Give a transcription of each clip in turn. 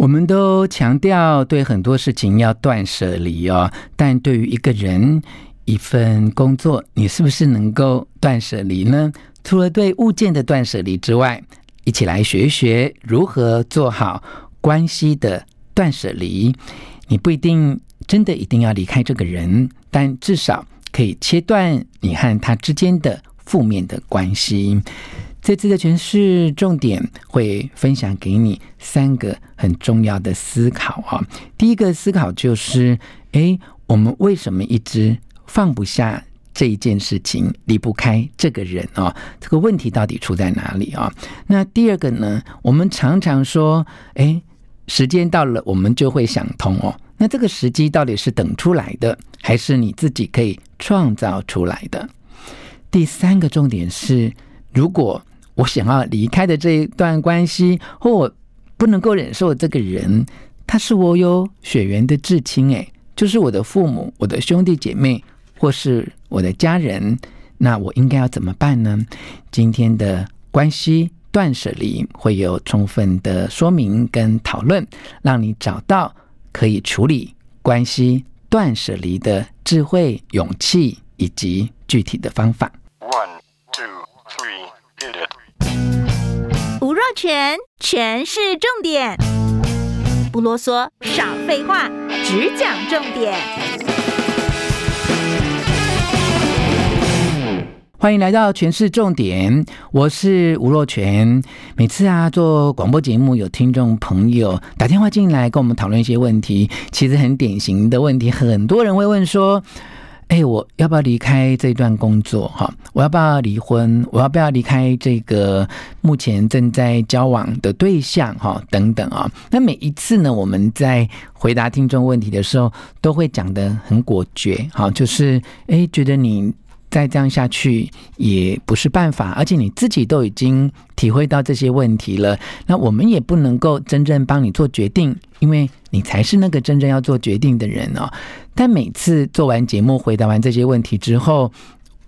我们都强调对很多事情要断舍离哦，但对于一个人一份工作，你是不是能够断舍离呢？除了对物件的断舍离之外，一起来学一学如何做好关系的断舍离。你不一定真的一定要离开这个人，但至少可以切断你和他之间的负面的关系。这次的诠释重点会分享给你三个很重要的思考啊。第一个思考就是：诶，我们为什么一直放不下这一件事情，离不开这个人啊？这个问题到底出在哪里啊？那第二个呢？我们常常说：诶，时间到了，我们就会想通哦。那这个时机到底是等出来的，还是你自己可以创造出来的？第三个重点是，如果我想要离开的这一段关系，或我不能够忍受这个人，他是我有血缘的至亲，诶，就是我的父母、我的兄弟姐妹，或是我的家人，那我应该要怎么办呢？今天的关系断舍离会有充分的说明跟讨论，让你找到可以处理关系断舍离的智慧、勇气以及具体的方法。全全是，重点，不啰嗦，少废话，只讲重点。欢迎来到全市重点，我是吴若全。每次啊做广播节目，有听众朋友打电话进来跟我们讨论一些问题，其实很典型的问题，很多人会问说。哎，我要不要离开这段工作？哈，我要不要离婚？我要不要离开这个目前正在交往的对象？哈，等等啊。那每一次呢，我们在回答听众问题的时候，都会讲的很果决。哈，就是哎，觉得你。再这样下去也不是办法，而且你自己都已经体会到这些问题了，那我们也不能够真正帮你做决定，因为你才是那个真正要做决定的人哦。但每次做完节目、回答完这些问题之后，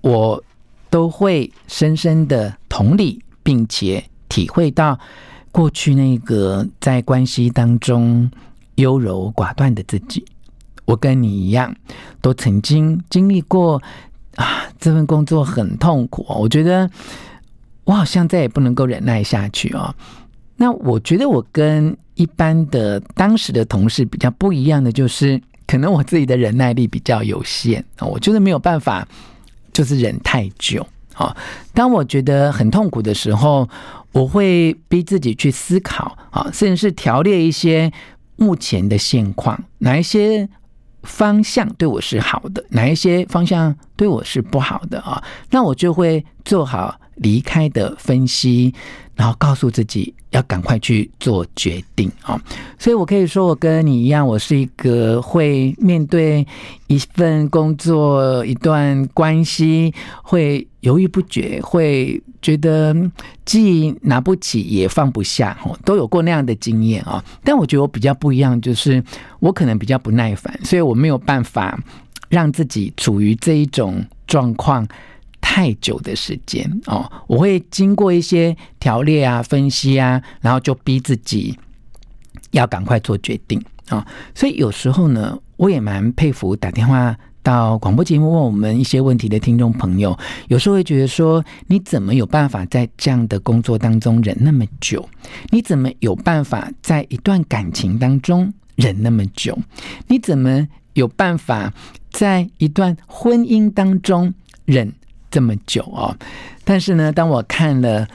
我都会深深的同理，并且体会到过去那个在关系当中优柔寡断的自己。我跟你一样，都曾经经历过。啊，这份工作很痛苦哦，我觉得我好像再也不能够忍耐下去哦。那我觉得我跟一般的当时的同事比较不一样的，就是可能我自己的忍耐力比较有限啊，我觉得没有办法，就是忍太久啊。当我觉得很痛苦的时候，我会逼自己去思考啊，甚至是条列一些目前的现况，哪一些。方向对我是好的，哪一些方向对我是不好的啊？那我就会做好离开的分析，然后告诉自己要赶快去做决定啊！所以我可以说，我跟你一样，我是一个会面对一份工作、一段关系会犹豫不决，会觉得既拿不起也放不下，都有过那样的经验啊。但我觉得我比较不一样，就是我可能比较不耐烦，所以我没有办法让自己处于这一种状况。太久的时间哦，我会经过一些条列啊、分析啊，然后就逼自己要赶快做决定啊、所以有时候呢，我也蛮佩服打电话到广播节目问我们一些问题的听众朋友。有时候会觉得说，你怎么有办法在这样的工作当中忍那么久？你怎么有办法在一段感情当中忍那么久？你怎么有办法在一段婚姻当中忍？这么久哦，但是呢，当我看了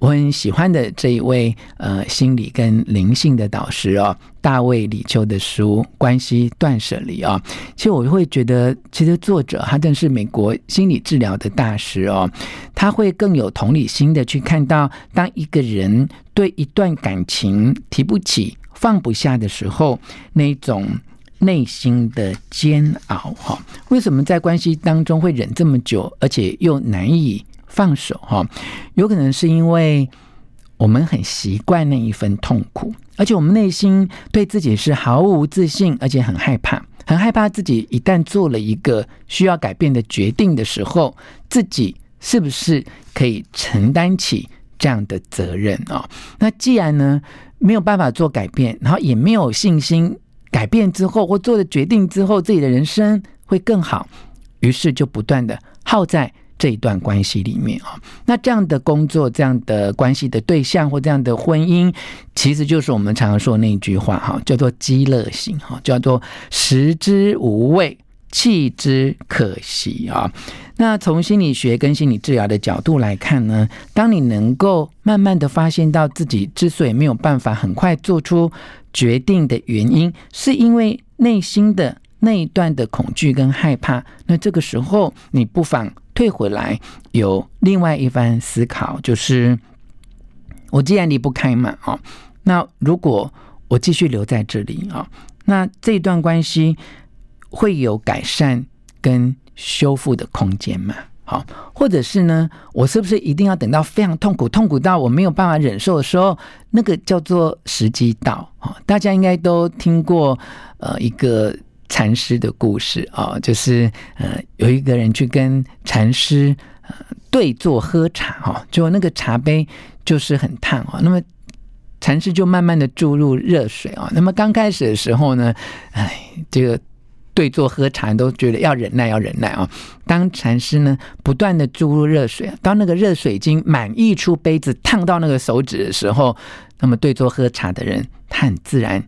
我很喜欢的这一位呃心理跟灵性的导师哦，大卫李秋的书《关系断舍离》啊，其实我会觉得，其实作者他真是美国心理治疗的大师哦，他会更有同理心的去看到，当一个人对一段感情提不起、放不下的时候，那种内心的煎熬哈，为什么在关系当中会忍这么久，而且又难以放手哈，有可能是因为我们很习惯那一份痛苦，而且我们内心对自己是毫无自信，而且很害怕，很害怕自己一旦做了一个需要改变的决定的时候，自己是不是可以承担起这样的责任啊？那既然呢没有办法做改变，然后也没有信心改变之后或做了决定之后，自己的人生会更好，于是就不断的耗在。这一段关系里面啊，那这样的工作、这样的关系的对象或这样的婚姻，其实就是我们常常说那一句话哈，叫做积乐型哈，叫做食之无味，弃之可惜啊。那从心理学跟心理治疗的角度来看呢，当你能够慢慢的发现到自己之所以没有办法很快做出决定的原因，是因为内心的那一段的恐惧跟害怕，那这个时候你不妨。退回来，有另外一番思考，就是我既然离不开嘛，啊，那如果我继续留在这里啊，那这段关系会有改善跟修复的空间嘛？好，或者是呢，我是不是一定要等到非常痛苦，痛苦到我没有办法忍受的时候，那个叫做时机到啊？大家应该都听过呃一个。禅师的故事啊，就是呃，有一个人去跟禅师呃对坐喝茶哈，就那个茶杯就是很烫啊，那么禅师就慢慢的注入热水啊，那么刚开始的时候呢，哎，这个对坐喝茶都觉得要忍耐，要忍耐啊。当禅师呢不断的注入热水，当那个热水已经满溢出杯子，烫到那个手指的时候，那么对坐喝茶的人，他很自然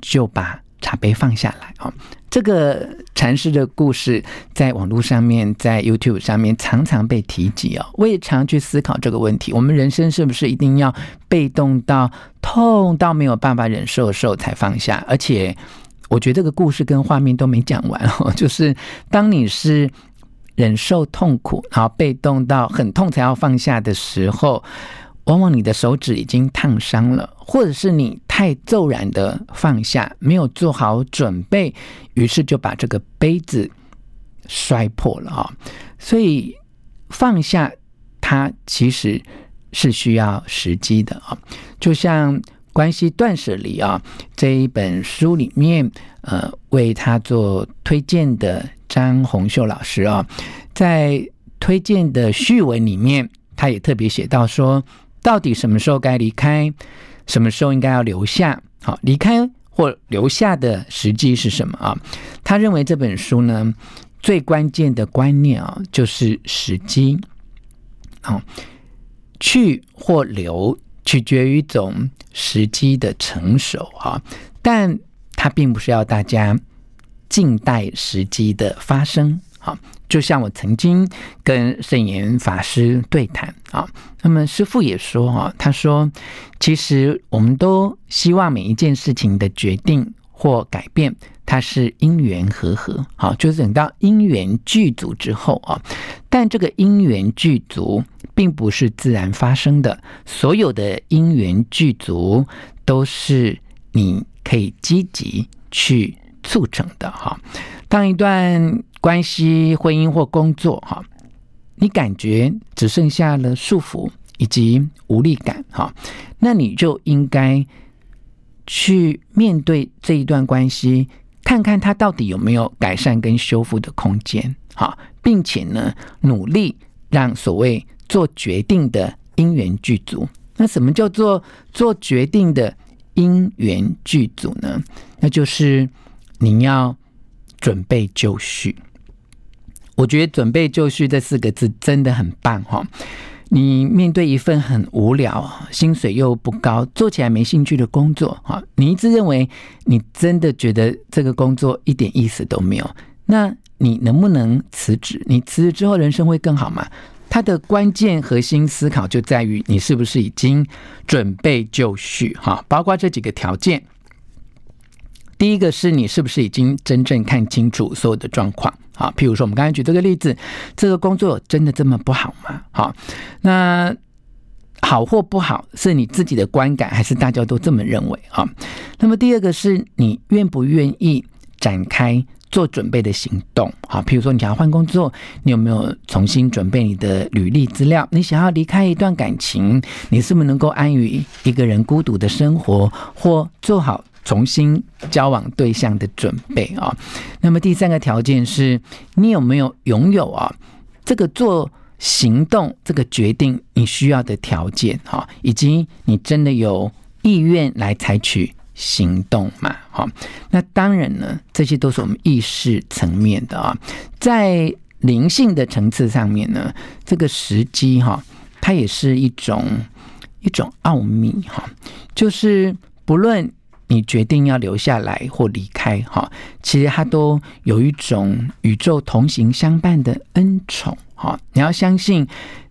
就把茶杯放下来啊。这个禅师的故事在网络上面，在 YouTube 上面常常被提及哦。我也常去思考这个问题：我们人生是不是一定要被动到痛到没有办法忍受的时候才放下？而且，我觉得这个故事跟画面都没讲完哦。就是当你是忍受痛苦，然后被动到很痛才要放下的时候。往往你的手指已经烫伤了，或者是你太骤然的放下，没有做好准备，于是就把这个杯子摔破了啊！所以放下它其实是需要时机的啊。就像《关系断舍离》啊这一本书里面，呃，为他做推荐的张宏秀老师啊，在推荐的序文里面，他也特别写到说。到底什么时候该离开，什么时候应该要留下？好，离开或留下的时机是什么啊？他认为这本书呢，最关键的观念啊，就是时机。好，去或留取决于一种时机的成熟啊，但它并不是要大家静待时机的发生。啊，就像我曾经跟圣严法师对谈啊，那么师父也说哈，他说，其实我们都希望每一件事情的决定或改变，它是因缘和合，好，就是等到因缘具足之后啊，但这个因缘具足并不是自然发生的，所有的因缘具足都是你可以积极去促成的哈。当一段关系、婚姻或工作，哈，你感觉只剩下了束缚以及无力感，哈，那你就应该去面对这一段关系，看看它到底有没有改善跟修复的空间，哈，并且呢，努力让所谓做决定的因缘具足。那什么叫做做决定的因缘具足呢？那就是你要准备就绪。我觉得“准备就绪”这四个字真的很棒哈！你面对一份很无聊、薪水又不高、做起来没兴趣的工作哈，你一直认为你真的觉得这个工作一点意思都没有，那你能不能辞职？你辞职之后人生会更好吗？它的关键核心思考就在于你是不是已经准备就绪哈，包括这几个条件。第一个是你是不是已经真正看清楚所有的状况？好，譬如说我们刚才举这个例子，这个工作真的这么不好吗？好，那好或不好是你自己的观感，还是大家都这么认为？啊，那么第二个是你愿不愿意展开做准备的行动？好，譬如说你想要换工作，你有没有重新准备你的履历资料？你想要离开一段感情，你是不是能够安于一个人孤独的生活，或做好？重新交往对象的准备啊，那么第三个条件是你有没有拥有啊这个做行动这个决定你需要的条件哈，以及你真的有意愿来采取行动嘛？好，那当然呢，这些都是我们意识层面的啊，在灵性的层次上面呢，这个时机哈，它也是一种一种奥秘哈，就是不论。你决定要留下来或离开，哈，其实它都有一种宇宙同行相伴的恩宠，哈。你要相信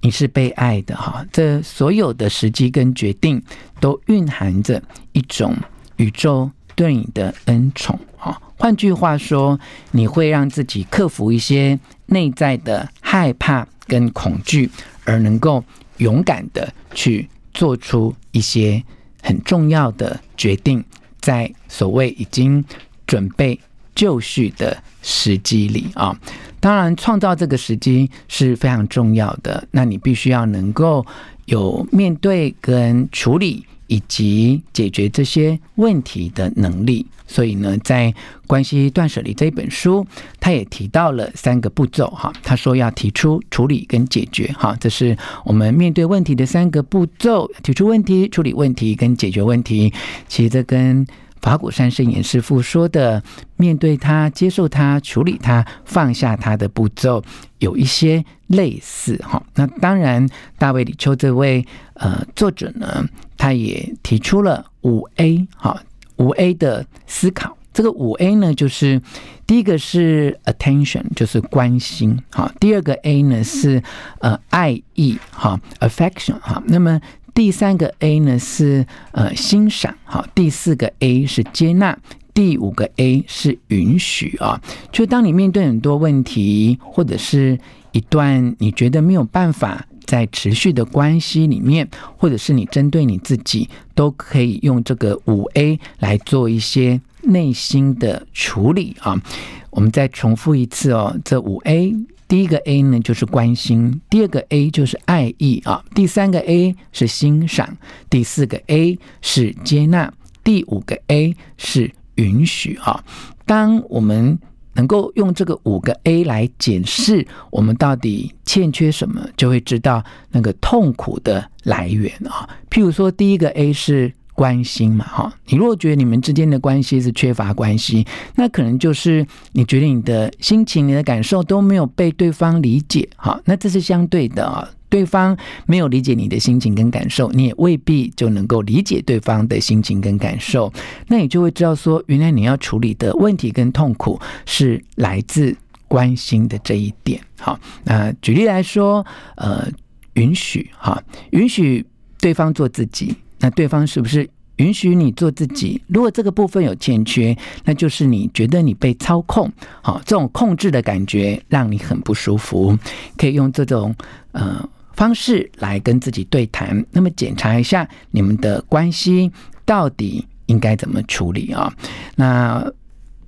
你是被爱的，哈。这所有的时机跟决定都蕴含着一种宇宙对你的恩宠，哈。换句话说，你会让自己克服一些内在的害怕跟恐惧，而能够勇敢的去做出一些很重要的决定。在所谓已经准备就绪的时机里啊，当然创造这个时机是非常重要的。那你必须要能够有面对跟处理以及解决这些问题的能力。所以呢，在《关系断舍离》这一本书，他也提到了三个步骤哈。他说要提出、处理跟解决哈，这是我们面对问题的三个步骤：提出问题、处理问题跟解决问题。其实这跟法鼓山圣严师父说的“面对它、接受它、处理它、放下它”的步骤有一些类似哈。那当然，大卫李秋这位呃作者呢，他也提出了五 A 哈。五 A 的思考，这个五 A 呢，就是第一个是 attention，就是关心，哈。第二个 A 呢是呃爱意，哈，affection，哈。那么第三个 A 呢是呃欣赏，好。第四个 A 是接纳，第五个 A 是允许啊。就当你面对很多问题，或者是一段你觉得没有办法。在持续的关系里面，或者是你针对你自己，都可以用这个五 A 来做一些内心的处理啊。我们再重复一次哦，这五 A，第一个 A 呢就是关心，第二个 A 就是爱意啊，第三个 A 是欣赏，第四个 A 是接纳，第五个 A 是允许啊。当我们能够用这个五个 A 来检视我们到底欠缺什么，就会知道那个痛苦的来源啊。譬如说，第一个 A 是关心嘛，哈。你如果觉得你们之间的关系是缺乏关系，那可能就是你觉得你的心情、你的感受都没有被对方理解，哈。那这是相对的啊。对方没有理解你的心情跟感受，你也未必就能够理解对方的心情跟感受。那你就会知道说，原来你要处理的问题跟痛苦是来自关心的这一点。好，那举例来说，呃，允许哈，允许对方做自己。那对方是不是允许你做自己？如果这个部分有欠缺，那就是你觉得你被操控，好，这种控制的感觉让你很不舒服。可以用这种呃。方式来跟自己对谈，那么检查一下你们的关系到底应该怎么处理啊？那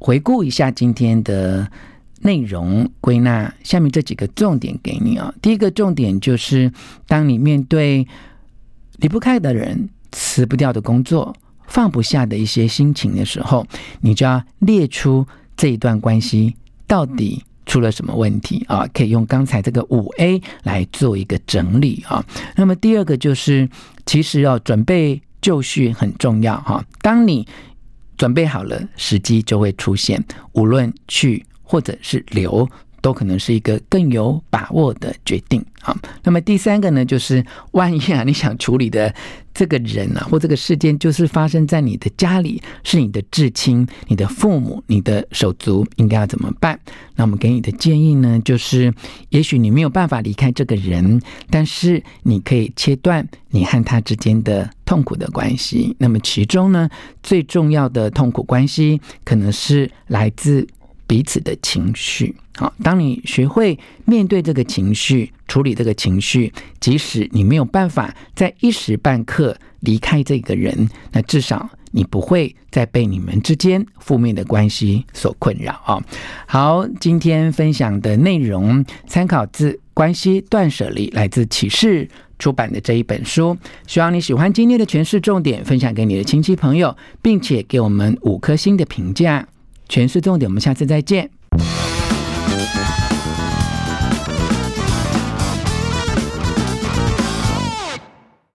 回顾一下今天的内容，归纳下面这几个重点给你啊。第一个重点就是，当你面对离不开的人、辞不掉的工作、放不下的一些心情的时候，你就要列出这一段关系到底。出了什么问题啊？可以用刚才这个五 A 来做一个整理啊。那么第二个就是，其实要准备就绪很重要哈。当你准备好了，时机就会出现。无论去或者是留，都可能是一个更有把握的决定啊。那么第三个呢，就是万一啊，你想处理的这个人啊，或这个事件，就是发生在你的家里，是你的至亲、你的父母、你的手足，应该要怎么办？那我们给你的建议呢，就是也许你没有办法离开这个人，但是你可以切断你和他之间的痛苦的关系。那么其中呢，最重要的痛苦关系，可能是来自。彼此的情绪，好，当你学会面对这个情绪，处理这个情绪，即使你没有办法在一时半刻离开这个人，那至少你不会再被你们之间负面的关系所困扰啊。好，今天分享的内容参考自《关系断舍离》，来自启示出版的这一本书。希望你喜欢今天的诠释重点，分享给你的亲戚朋友，并且给我们五颗星的评价。全是重点我们下次再见。